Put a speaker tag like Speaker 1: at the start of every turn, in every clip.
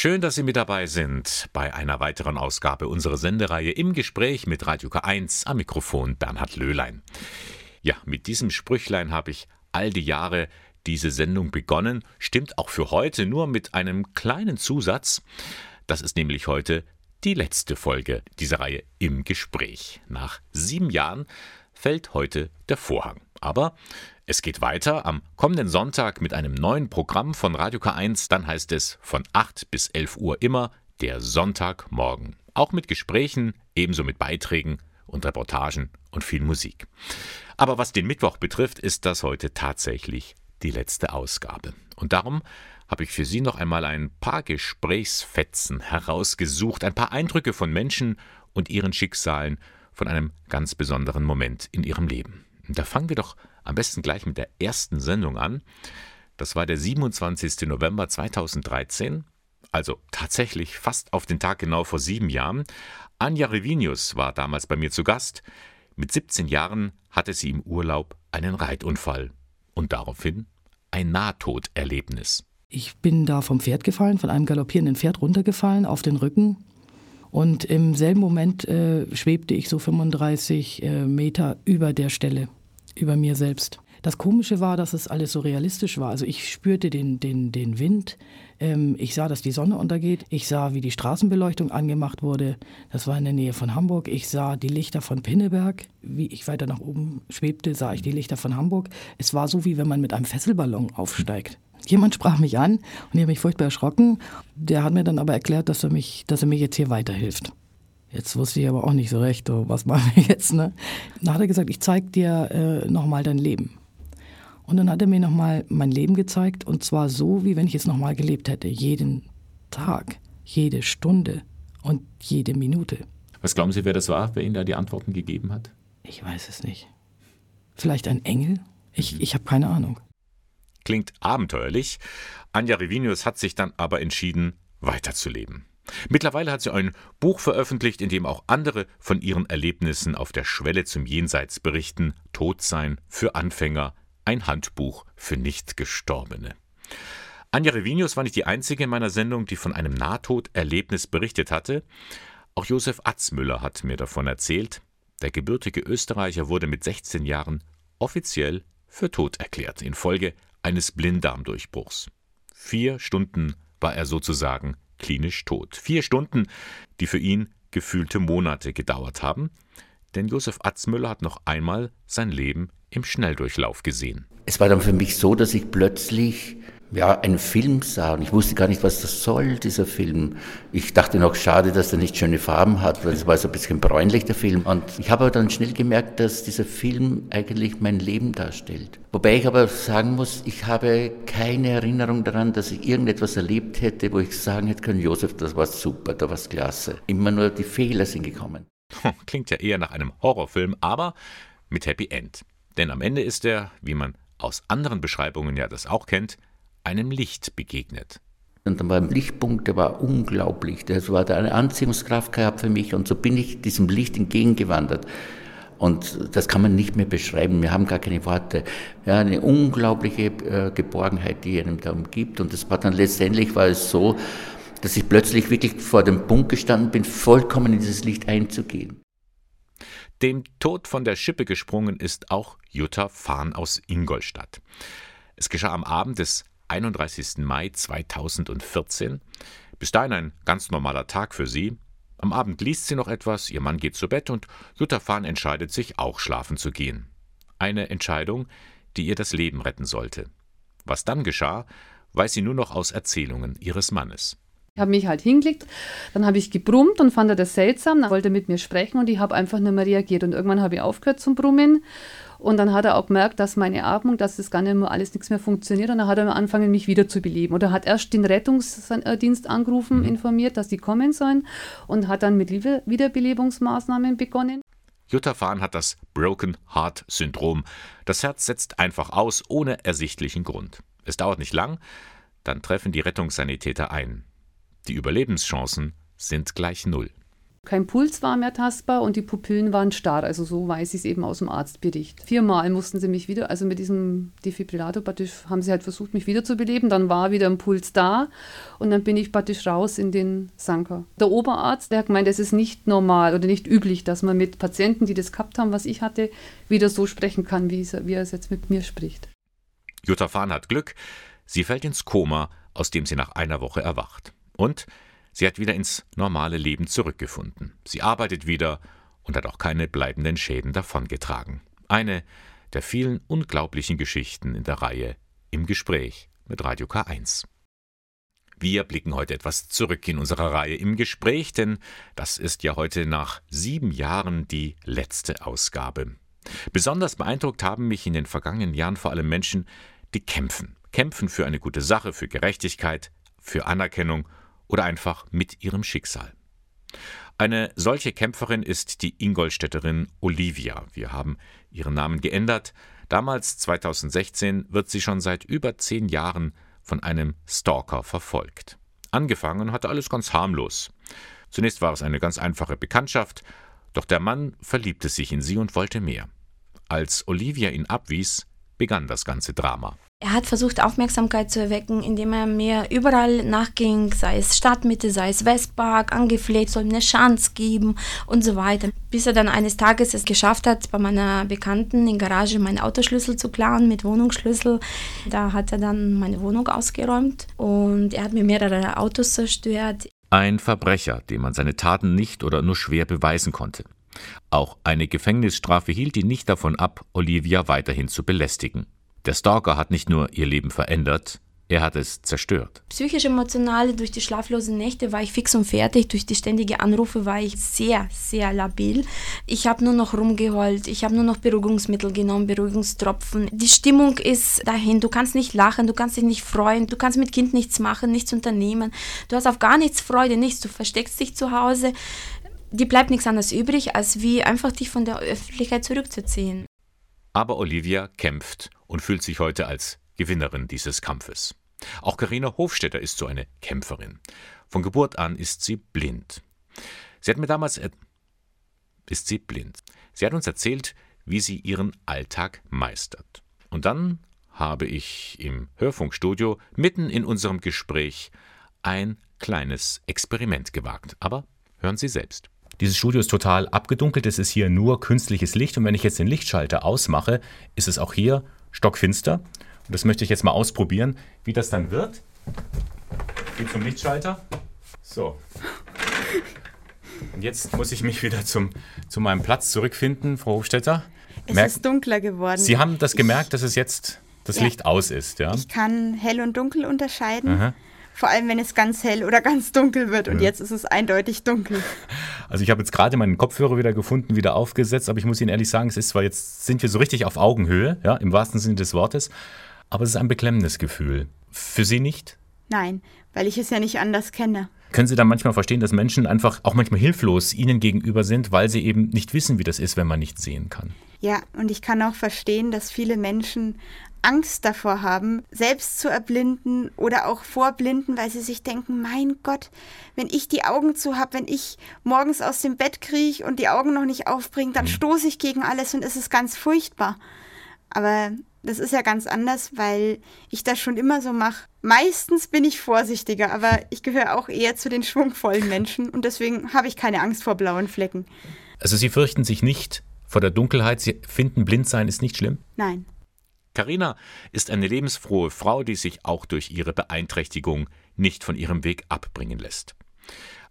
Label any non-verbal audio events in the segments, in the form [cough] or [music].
Speaker 1: Schön, dass Sie mit dabei sind bei einer weiteren Ausgabe unserer Sendereihe im Gespräch mit Radio K1 am Mikrofon Bernhard Löhlein. Ja, mit diesem Sprüchlein habe ich all die Jahre diese Sendung begonnen, stimmt auch für heute nur mit einem kleinen Zusatz. Das ist nämlich heute die letzte Folge dieser Reihe im Gespräch. Nach sieben Jahren fällt heute der Vorhang. Aber es geht weiter am kommenden Sonntag mit einem neuen Programm von Radio K1. Dann heißt es von 8 bis 11 Uhr immer der Sonntagmorgen. Auch mit Gesprächen, ebenso mit Beiträgen und Reportagen und viel Musik. Aber was den Mittwoch betrifft, ist das heute tatsächlich die letzte Ausgabe. Und darum habe ich für Sie noch einmal ein paar Gesprächsfetzen herausgesucht, ein paar Eindrücke von Menschen und ihren Schicksalen von einem ganz besonderen Moment in ihrem Leben. Da fangen wir doch am besten gleich mit der ersten Sendung an. Das war der 27. November 2013, also tatsächlich fast auf den Tag genau vor sieben Jahren. Anja Revinius war damals bei mir zu Gast. Mit 17 Jahren hatte sie im Urlaub einen Reitunfall und daraufhin ein Nahtoderlebnis.
Speaker 2: Ich bin da vom Pferd gefallen, von einem galoppierenden Pferd runtergefallen auf den Rücken und im selben Moment äh, schwebte ich so 35 äh, Meter über der Stelle, über mir selbst. Das Komische war, dass es alles so realistisch war. Also ich spürte den, den, den Wind, ähm, ich sah, dass die Sonne untergeht, ich sah, wie die Straßenbeleuchtung angemacht wurde. Das war in der Nähe von Hamburg. Ich sah die Lichter von Pinneberg. Wie ich weiter nach oben schwebte, sah ich die Lichter von Hamburg. Es war so, wie wenn man mit einem Fesselballon aufsteigt. Jemand sprach mich an und ich habe mich furchtbar erschrocken. Der hat mir dann aber erklärt, dass er, mich, dass er mir jetzt hier weiterhilft. Jetzt wusste ich aber auch nicht so recht, oh, was machen wir jetzt. Ne? Dann hat er gesagt, ich zeige dir äh, nochmal dein Leben. Und dann hat er mir nochmal mein Leben gezeigt und zwar so, wie wenn ich es nochmal gelebt hätte. Jeden Tag, jede Stunde und jede Minute.
Speaker 1: Was glauben Sie, wer das war, wer Ihnen da die Antworten gegeben hat?
Speaker 2: Ich weiß es nicht. Vielleicht ein Engel? Ich, ich habe keine Ahnung.
Speaker 1: Klingt abenteuerlich. Anja Revinius hat sich dann aber entschieden, weiterzuleben. Mittlerweile hat sie ein Buch veröffentlicht, in dem auch andere von ihren Erlebnissen auf der Schwelle zum Jenseits berichten. Todsein für Anfänger, ein Handbuch für Nichtgestorbene. Anja Revinius war nicht die einzige in meiner Sendung, die von einem Nahtoderlebnis berichtet hatte. Auch Josef Atzmüller hat mir davon erzählt. Der gebürtige Österreicher wurde mit 16 Jahren offiziell für tot erklärt, infolge eines Blinddarmdurchbruchs. Vier Stunden war er sozusagen klinisch tot. Vier Stunden, die für ihn gefühlte Monate gedauert haben, denn Josef Atzmüller hat noch einmal sein Leben im Schnelldurchlauf gesehen.
Speaker 3: Es war dann für mich so, dass ich plötzlich ja, einen Film sah und ich wusste gar nicht, was das soll, dieser Film. Ich dachte noch, schade, dass er nicht schöne Farben hat, weil es war so ein bisschen bräunlich, der Film. Und ich habe aber dann schnell gemerkt, dass dieser Film eigentlich mein Leben darstellt. Wobei ich aber sagen muss, ich habe keine Erinnerung daran, dass ich irgendetwas erlebt hätte, wo ich sagen hätte können, Josef, das war super, da war klasse. Immer nur die Fehler sind gekommen.
Speaker 1: Klingt ja eher nach einem Horrorfilm, aber mit Happy End. Denn am Ende ist er, wie man aus anderen Beschreibungen ja das auch kennt, einem Licht begegnet.
Speaker 3: Und dann war ein Lichtpunkt, der war unglaublich. Das war eine Anziehungskraft gehabt für mich und so bin ich diesem Licht entgegengewandert. Und das kann man nicht mehr beschreiben. Wir haben gar keine Worte. Ja, eine unglaubliche äh, Geborgenheit, die einem da umgibt. Und das war dann letztendlich war es so, dass ich plötzlich wirklich vor dem Punkt gestanden bin, vollkommen in dieses Licht einzugehen.
Speaker 1: Dem Tod von der Schippe gesprungen ist auch Jutta Fahn aus Ingolstadt. Es geschah am Abend des 31. Mai 2014. Bis dahin ein ganz normaler Tag für sie. Am Abend liest sie noch etwas, ihr Mann geht zu Bett und Jutta Fahn entscheidet sich auch schlafen zu gehen. Eine Entscheidung, die ihr das Leben retten sollte. Was dann geschah, weiß sie nur noch aus Erzählungen ihres Mannes.
Speaker 4: Ich habe mich halt hingelegt, dann habe ich gebrummt und fand er das seltsam, dann wollte er mit mir sprechen und ich habe einfach nicht mehr reagiert und irgendwann habe ich aufgehört zum Brummen und dann hat er auch gemerkt, dass meine Atmung, dass das gar nicht mehr alles nichts mehr funktioniert. Und dann hat er angefangen, mich wieder zu beleben. Oder hat erst den Rettungsdienst angerufen, mhm. informiert, dass die kommen sollen und hat dann mit Wiederbelebungsmaßnahmen begonnen.
Speaker 1: Jutta Fahn hat das Broken Heart Syndrom. Das Herz setzt einfach aus, ohne ersichtlichen Grund. Es dauert nicht lang, dann treffen die Rettungssanitäter ein. Die Überlebenschancen sind gleich null.
Speaker 4: Kein Puls war mehr tastbar und die Pupillen waren starr. Also so weiß ich es eben aus dem Arztbericht. Viermal mussten sie mich wieder, also mit diesem Defibrillator praktisch, haben sie halt versucht, mich wiederzubeleben. Dann war wieder ein Puls da und dann bin ich praktisch raus in den Sanker. Der Oberarzt, der hat gemeint, es ist nicht normal oder nicht üblich, dass man mit Patienten, die das gehabt haben, was ich hatte, wieder so sprechen kann, wie, wie er es jetzt mit mir spricht.
Speaker 1: Jutta Fahn hat Glück. Sie fällt ins Koma, aus dem sie nach einer Woche erwacht. Und sie hat wieder ins normale Leben zurückgefunden. Sie arbeitet wieder und hat auch keine bleibenden Schäden davongetragen. Eine der vielen unglaublichen Geschichten in der Reihe Im Gespräch mit Radio K1. Wir blicken heute etwas zurück in unserer Reihe im Gespräch, denn das ist ja heute nach sieben Jahren die letzte Ausgabe. Besonders beeindruckt haben mich in den vergangenen Jahren vor allem Menschen, die kämpfen. Kämpfen für eine gute Sache, für Gerechtigkeit, für Anerkennung oder einfach mit ihrem Schicksal. Eine solche Kämpferin ist die Ingolstädterin Olivia. Wir haben ihren Namen geändert. Damals, 2016, wird sie schon seit über zehn Jahren von einem Stalker verfolgt. Angefangen hatte alles ganz harmlos. Zunächst war es eine ganz einfache Bekanntschaft, doch der Mann verliebte sich in sie und wollte mehr. Als Olivia ihn abwies, begann das ganze Drama.
Speaker 5: Er hat versucht, Aufmerksamkeit zu erwecken, indem er mir überall nachging, sei es Stadtmitte, sei es Westpark, angefleht, soll mir eine Chance geben und so weiter. Bis er dann eines Tages es geschafft hat, bei meiner Bekannten in Garage meinen Autoschlüssel zu klauen mit Wohnungsschlüssel. Da hat er dann meine Wohnung ausgeräumt und er hat mir mehrere Autos zerstört.
Speaker 1: Ein Verbrecher, dem man seine Taten nicht oder nur schwer beweisen konnte. Auch eine Gefängnisstrafe hielt ihn nicht davon ab, Olivia weiterhin zu belästigen. Der Stalker hat nicht nur ihr Leben verändert, er hat es zerstört.
Speaker 5: Psychisch emotional durch die schlaflosen Nächte war ich fix und fertig. Durch die ständigen Anrufe war ich sehr, sehr labil. Ich habe nur noch rumgeheult. Ich habe nur noch Beruhigungsmittel genommen, Beruhigungstropfen. Die Stimmung ist dahin. Du kannst nicht lachen, du kannst dich nicht freuen, du kannst mit Kind nichts machen, nichts unternehmen. Du hast auf gar nichts Freude, nichts. Du versteckst dich zu Hause die bleibt nichts anderes übrig, als wie einfach dich von der Öffentlichkeit zurückzuziehen.
Speaker 1: Aber Olivia kämpft und fühlt sich heute als Gewinnerin dieses Kampfes. Auch Karina Hofstetter ist so eine Kämpferin. Von Geburt an ist sie blind. Sie hat mir damals ist sie blind. Sie hat uns erzählt, wie sie ihren Alltag meistert. Und dann habe ich im Hörfunkstudio mitten in unserem Gespräch ein kleines Experiment gewagt. Aber hören Sie selbst.
Speaker 6: Dieses Studio ist total abgedunkelt, es ist hier nur künstliches Licht und wenn ich jetzt den Lichtschalter ausmache, ist es auch hier stockfinster. Und das möchte ich jetzt mal ausprobieren, wie das dann wird. Ich gehe zum Lichtschalter. So. Und jetzt muss ich mich wieder zum, zu meinem Platz zurückfinden, Frau Hofstetter.
Speaker 7: Es Merk ist dunkler geworden.
Speaker 6: Sie haben das gemerkt, ich, dass es jetzt das ja, Licht aus ist, ja?
Speaker 7: Ich kann hell und dunkel unterscheiden. Aha. Vor allem, wenn es ganz hell oder ganz dunkel wird. Und ja. jetzt ist es eindeutig dunkel.
Speaker 6: Also ich habe jetzt gerade meinen Kopfhörer wieder gefunden, wieder aufgesetzt, aber ich muss Ihnen ehrlich sagen, es ist zwar jetzt, sind wir so richtig auf Augenhöhe, ja, im wahrsten Sinne des Wortes, aber es ist ein beklemmendes Gefühl. Für Sie nicht?
Speaker 7: Nein, weil ich es ja nicht anders kenne.
Speaker 6: Können Sie dann manchmal verstehen, dass Menschen einfach auch manchmal hilflos Ihnen gegenüber sind, weil sie eben nicht wissen, wie das ist, wenn man nicht sehen kann?
Speaker 7: Ja, und ich kann auch verstehen, dass viele Menschen Angst davor haben, selbst zu erblinden oder auch vorblinden, weil sie sich denken, mein Gott, wenn ich die Augen zu habe, wenn ich morgens aus dem Bett kriege und die Augen noch nicht aufbringe, dann mhm. stoße ich gegen alles und es ist ganz furchtbar. Aber das ist ja ganz anders, weil ich das schon immer so mache. Meistens bin ich vorsichtiger, aber ich gehöre auch eher zu den schwungvollen Menschen und deswegen habe ich keine Angst vor blauen Flecken.
Speaker 6: Also Sie fürchten sich nicht vor der Dunkelheit, Sie finden Blindsein ist nicht schlimm?
Speaker 7: Nein.
Speaker 1: Karina ist eine lebensfrohe Frau, die sich auch durch ihre Beeinträchtigung nicht von ihrem Weg abbringen lässt.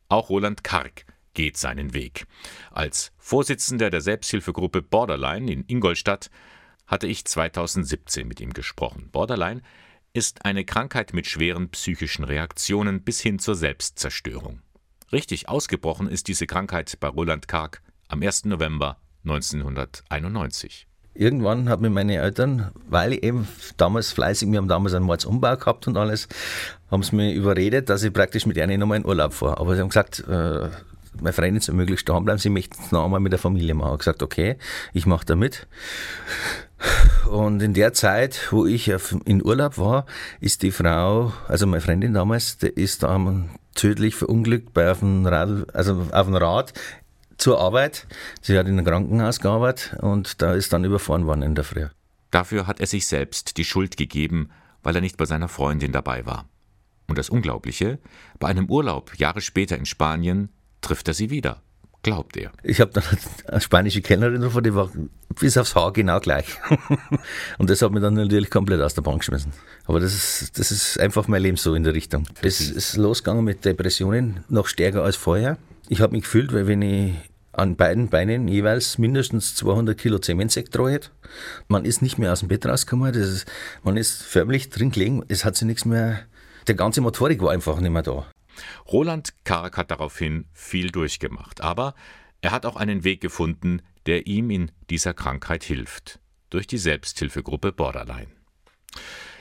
Speaker 1: Auch Roland Karg geht seinen Weg. Als Vorsitzender der Selbsthilfegruppe Borderline in Ingolstadt hatte ich 2017 mit ihm gesprochen. Borderline ist eine Krankheit mit schweren psychischen Reaktionen bis hin zur Selbstzerstörung. Richtig ausgebrochen ist diese Krankheit bei Roland Karg am 1. November 1991
Speaker 8: irgendwann haben mir meine Eltern, weil ich eben damals fleißig, wir haben damals einen Mordsumbau gehabt und alles, haben sie mir überredet, dass ich praktisch mit ihnen nochmal in Urlaub fahre. Aber sie haben gesagt, äh, meine Freundin soll möglichst daheim bleiben, sie möchten es noch einmal mit der Familie machen. Ich habe gesagt, okay, ich mache da mit. Und in der Zeit, wo ich in Urlaub war, ist die Frau, also meine Freundin damals, die ist am tödlich verunglückt bei auf dem Rad, also auf dem Rad zur Arbeit. Sie hat in einem Krankenhaus gearbeitet und da ist dann überfahren worden in der Früh.
Speaker 1: Dafür hat er sich selbst die Schuld gegeben, weil er nicht bei seiner Freundin dabei war. Und das Unglaubliche, bei einem Urlaub Jahre später in Spanien trifft er sie wieder, glaubt er.
Speaker 8: Ich habe dann eine spanische Kellnerin getroffen, die war bis aufs Haar genau gleich. [laughs] Und das hat mich dann natürlich komplett aus der Bank geschmissen. Aber das ist, das ist einfach mein Leben so in der Richtung. Es ist losgegangen mit Depressionen, noch stärker als vorher. Ich habe mich gefühlt, weil wenn ich an beiden Beinen jeweils mindestens 200 Kilo Zementsekt hätte. Man ist nicht mehr aus dem Bett rausgekommen, ist, man ist förmlich drin gelegen, es hat sich nichts mehr, der ganze Motorik war einfach nicht mehr da.
Speaker 1: Roland Karg hat daraufhin viel durchgemacht, aber er hat auch einen Weg gefunden, der ihm in dieser Krankheit hilft, durch die Selbsthilfegruppe Borderline.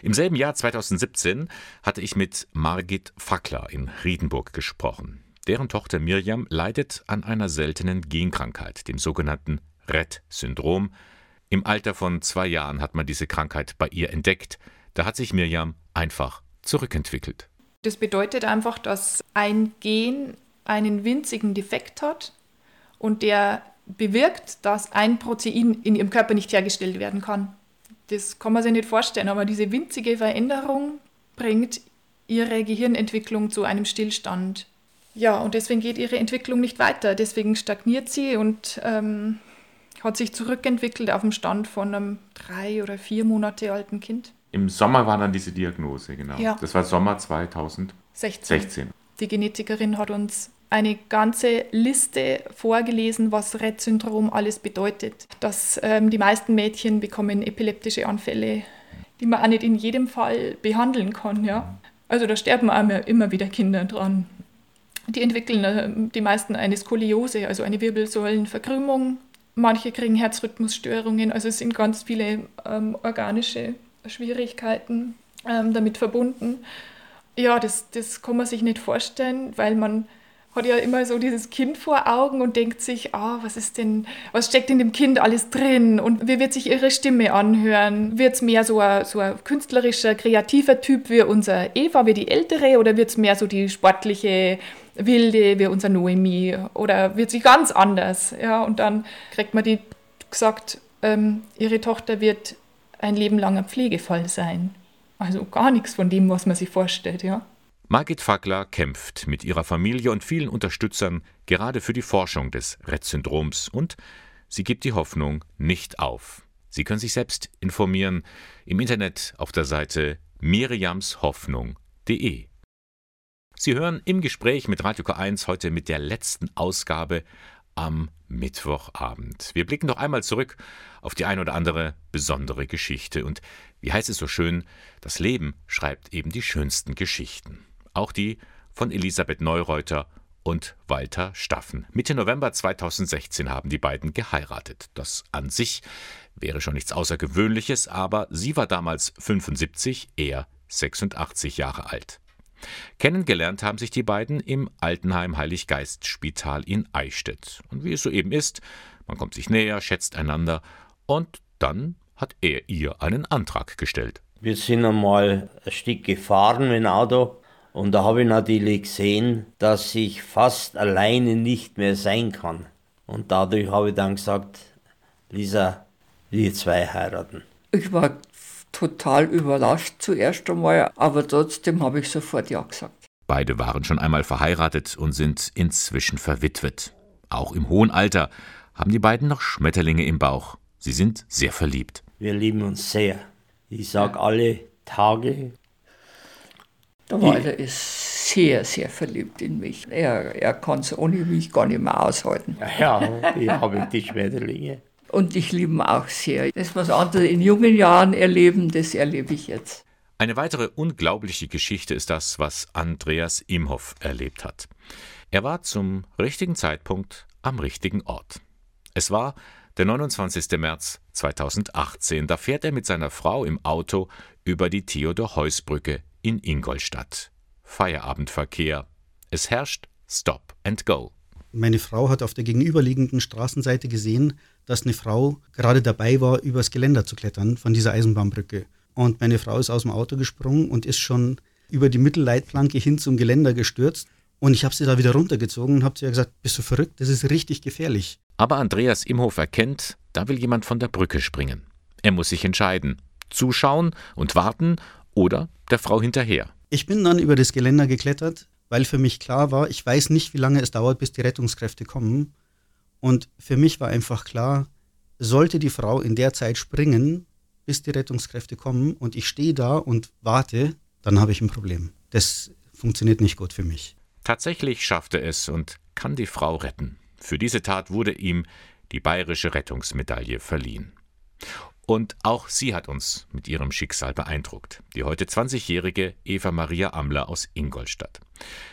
Speaker 1: Im selben Jahr 2017 hatte ich mit Margit Fackler in Riedenburg gesprochen. Deren Tochter Mirjam leidet an einer seltenen Genkrankheit, dem sogenannten Rett-Syndrom. Im Alter von zwei Jahren hat man diese Krankheit bei ihr entdeckt. Da hat sich Mirjam einfach zurückentwickelt.
Speaker 9: Das bedeutet einfach, dass ein Gen einen winzigen Defekt hat und der bewirkt, dass ein Protein in ihrem Körper nicht hergestellt werden kann. Das kann man sich nicht vorstellen, aber diese winzige Veränderung bringt ihre Gehirnentwicklung zu einem Stillstand. Ja, und deswegen geht ihre Entwicklung nicht weiter. Deswegen stagniert sie und ähm, hat sich zurückentwickelt auf dem Stand von einem drei oder vier Monate alten Kind.
Speaker 1: Im Sommer war dann diese Diagnose, genau. Ja. Das war Sommer 2016. 16.
Speaker 9: Die Genetikerin hat uns eine ganze Liste vorgelesen, was Rett-Syndrom alles bedeutet. Dass ähm, die meisten Mädchen bekommen epileptische Anfälle, die man auch nicht in jedem Fall behandeln kann. Ja? Also da sterben auch immer wieder Kinder dran. Die entwickeln äh, die meisten eine Skoliose, also eine Wirbelsäulenverkrümmung. Manche kriegen Herzrhythmusstörungen, also es sind ganz viele ähm, organische Schwierigkeiten ähm, damit verbunden. Ja, das, das kann man sich nicht vorstellen, weil man hat ja immer so dieses Kind vor Augen und denkt sich, ah, was ist denn, was steckt in dem Kind alles drin und wie wird sich ihre Stimme anhören? Wird es mehr so ein, so ein künstlerischer, kreativer Typ wie unser Eva, wie die Ältere, oder wird es mehr so die sportliche, wilde wie unser Noemi? Oder wird sie ganz anders? Ja, und dann kriegt man die gesagt, ähm, ihre Tochter wird ein Leben lang ein Pflegefall sein. Also gar nichts von dem, was man sich vorstellt, ja.
Speaker 1: Margit Fackler kämpft mit ihrer Familie und vielen Unterstützern gerade für die Forschung des Rett-Syndroms und sie gibt die Hoffnung nicht auf. Sie können sich selbst informieren im Internet auf der Seite miriamshoffnung.de. Sie hören im Gespräch mit Radio K1 heute mit der letzten Ausgabe am Mittwochabend. Wir blicken noch einmal zurück auf die ein oder andere besondere Geschichte. Und wie heißt es so schön, das Leben schreibt eben die schönsten Geschichten auch die von Elisabeth Neureuter und Walter Staffen. Mitte November 2016 haben die beiden geheiratet. Das an sich wäre schon nichts Außergewöhnliches, aber sie war damals 75, er 86 Jahre alt. Kennengelernt haben sich die beiden im Altenheim Heiliggeist Spital in Eichstätt. Und wie es so eben ist, man kommt sich näher, schätzt einander und dann hat er ihr einen Antrag gestellt.
Speaker 10: Wir sind einmal ein Stück gefahren mit dem Auto und da habe ich natürlich gesehen, dass ich fast alleine nicht mehr sein kann. Und dadurch habe ich dann gesagt, Lisa, wir zwei heiraten.
Speaker 11: Ich war total überrascht zuerst einmal, aber trotzdem habe ich sofort Ja gesagt.
Speaker 1: Beide waren schon einmal verheiratet und sind inzwischen verwitwet. Auch im hohen Alter haben die beiden noch Schmetterlinge im Bauch. Sie sind sehr verliebt.
Speaker 10: Wir lieben uns sehr. Ich sage alle Tage,
Speaker 11: der Walter ist sehr, sehr verliebt in mich. Er, er kann es ohne mich gar nicht mehr aushalten.
Speaker 10: Ja, ich habe die Schmetterlinge.
Speaker 11: Und ich liebe ihn auch sehr. Das, was andere in jungen Jahren erleben, das erlebe ich jetzt.
Speaker 1: Eine weitere unglaubliche Geschichte ist das, was Andreas Imhoff erlebt hat. Er war zum richtigen Zeitpunkt am richtigen Ort. Es war der 29. März 2018. Da fährt er mit seiner Frau im Auto über die Theodor-Heuss-Brücke in Ingolstadt. Feierabendverkehr. Es herrscht Stop and Go.
Speaker 12: Meine Frau hat auf der gegenüberliegenden Straßenseite gesehen, dass eine Frau gerade dabei war, übers Geländer zu klettern von dieser Eisenbahnbrücke. Und meine Frau ist aus dem Auto gesprungen und ist schon über die Mittelleitplanke hin zum Geländer gestürzt. Und ich habe sie da wieder runtergezogen und habe zu ihr gesagt, bist du verrückt? Das ist richtig gefährlich.
Speaker 1: Aber Andreas Imhof erkennt, da will jemand von der Brücke springen. Er muss sich entscheiden. Zuschauen und warten oder der Frau hinterher.
Speaker 12: Ich bin dann über das Geländer geklettert, weil für mich klar war, ich weiß nicht, wie lange es dauert, bis die Rettungskräfte kommen. Und für mich war einfach klar, sollte die Frau in der Zeit springen, bis die Rettungskräfte kommen und ich stehe da und warte, dann habe ich ein Problem. Das funktioniert nicht gut für mich.
Speaker 1: Tatsächlich schafft er es und kann die Frau retten. Für diese Tat wurde ihm die bayerische Rettungsmedaille verliehen. Und auch sie hat uns mit ihrem Schicksal beeindruckt. Die heute 20-jährige Eva Maria Amler aus Ingolstadt.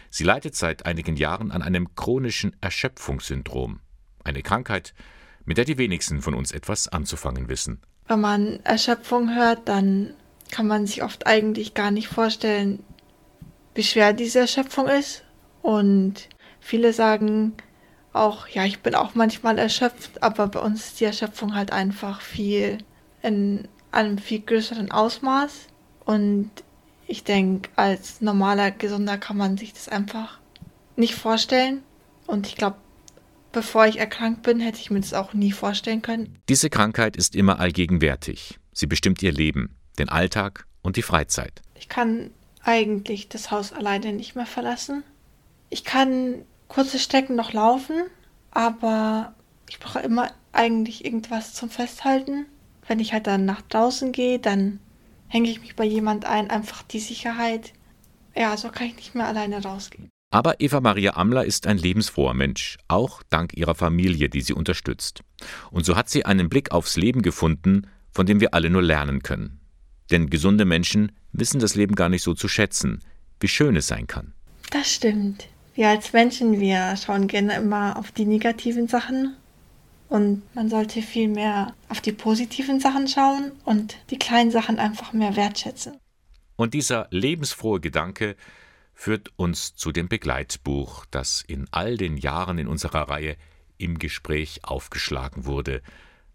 Speaker 1: Sie leidet seit einigen Jahren an einem chronischen Erschöpfungssyndrom. Eine Krankheit, mit der die wenigsten von uns etwas anzufangen wissen.
Speaker 13: Wenn man Erschöpfung hört, dann kann man sich oft eigentlich gar nicht vorstellen, wie schwer diese Erschöpfung ist. Und viele sagen auch, ja, ich bin auch manchmal erschöpft, aber bei uns ist die Erschöpfung halt einfach viel in einem viel größeren Ausmaß. Und ich denke, als normaler Gesunder kann man sich das einfach nicht vorstellen. Und ich glaube, bevor ich erkrankt bin, hätte ich mir das auch nie vorstellen können.
Speaker 1: Diese Krankheit ist immer allgegenwärtig. Sie bestimmt ihr Leben, den Alltag und die Freizeit.
Speaker 13: Ich kann eigentlich das Haus alleine nicht mehr verlassen. Ich kann kurze Strecken noch laufen, aber ich brauche immer eigentlich irgendwas zum Festhalten. Wenn ich halt dann nach draußen gehe, dann hänge ich mich bei jemand ein, einfach die Sicherheit. Ja, so kann ich nicht mehr alleine rausgehen.
Speaker 1: Aber Eva Maria Amler ist ein lebensfroher Mensch, auch dank ihrer Familie, die sie unterstützt. Und so hat sie einen Blick aufs Leben gefunden, von dem wir alle nur lernen können. Denn gesunde Menschen wissen das Leben gar nicht so zu schätzen, wie schön es sein kann.
Speaker 13: Das stimmt. Wir als Menschen, wir schauen gerne immer auf die negativen Sachen und man sollte viel mehr auf die positiven Sachen schauen und die kleinen Sachen einfach mehr wertschätzen.
Speaker 1: Und dieser lebensfrohe Gedanke führt uns zu dem Begleitbuch, das in all den Jahren in unserer Reihe im Gespräch aufgeschlagen wurde,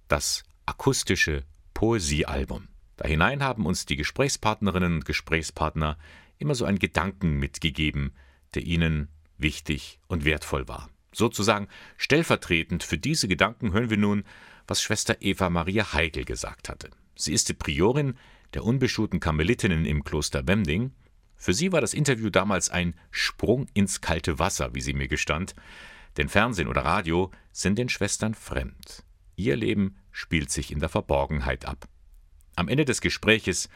Speaker 1: das akustische Poesiealbum. Da hinein haben uns die Gesprächspartnerinnen und Gesprächspartner immer so einen Gedanken mitgegeben, der ihnen wichtig und wertvoll war. Sozusagen stellvertretend für diese Gedanken hören wir nun, was Schwester Eva Maria Heigl gesagt hatte. Sie ist die Priorin der unbeschuhten Karmelitinnen im Kloster Wemding. Für sie war das Interview damals ein Sprung ins kalte Wasser, wie sie mir gestand, denn Fernsehen oder Radio sind den Schwestern fremd. Ihr Leben spielt sich in der Verborgenheit ab. Am Ende des Gespräches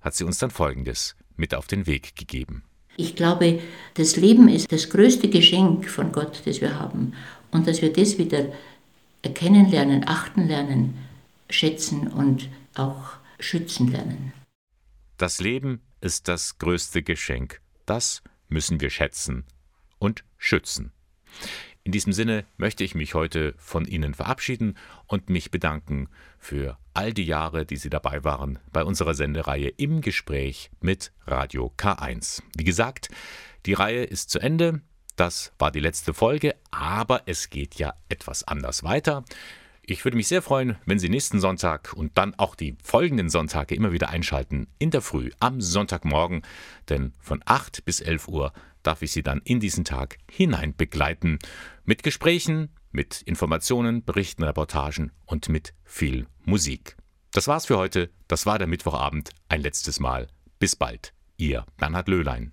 Speaker 1: hat sie uns dann Folgendes mit auf den Weg gegeben.
Speaker 14: Ich glaube, das Leben ist das größte Geschenk von Gott, das wir haben. Und dass wir das wieder erkennen lernen, achten lernen, schätzen und auch schützen lernen.
Speaker 1: Das Leben ist das größte Geschenk. Das müssen wir schätzen und schützen. In diesem Sinne möchte ich mich heute von Ihnen verabschieden und mich bedanken für all die Jahre, die Sie dabei waren bei unserer Sendereihe im Gespräch mit Radio K1. Wie gesagt, die Reihe ist zu Ende. Das war die letzte Folge, aber es geht ja etwas anders weiter. Ich würde mich sehr freuen, wenn Sie nächsten Sonntag und dann auch die folgenden Sonntage immer wieder einschalten in der Früh am Sonntagmorgen, denn von 8 bis 11 Uhr darf ich Sie dann in diesen Tag hinein begleiten. Mit Gesprächen, mit Informationen, Berichten, Reportagen und mit viel Musik. Das war's für heute. Das war der Mittwochabend. Ein letztes Mal. Bis bald. Ihr Bernhard Löhlein.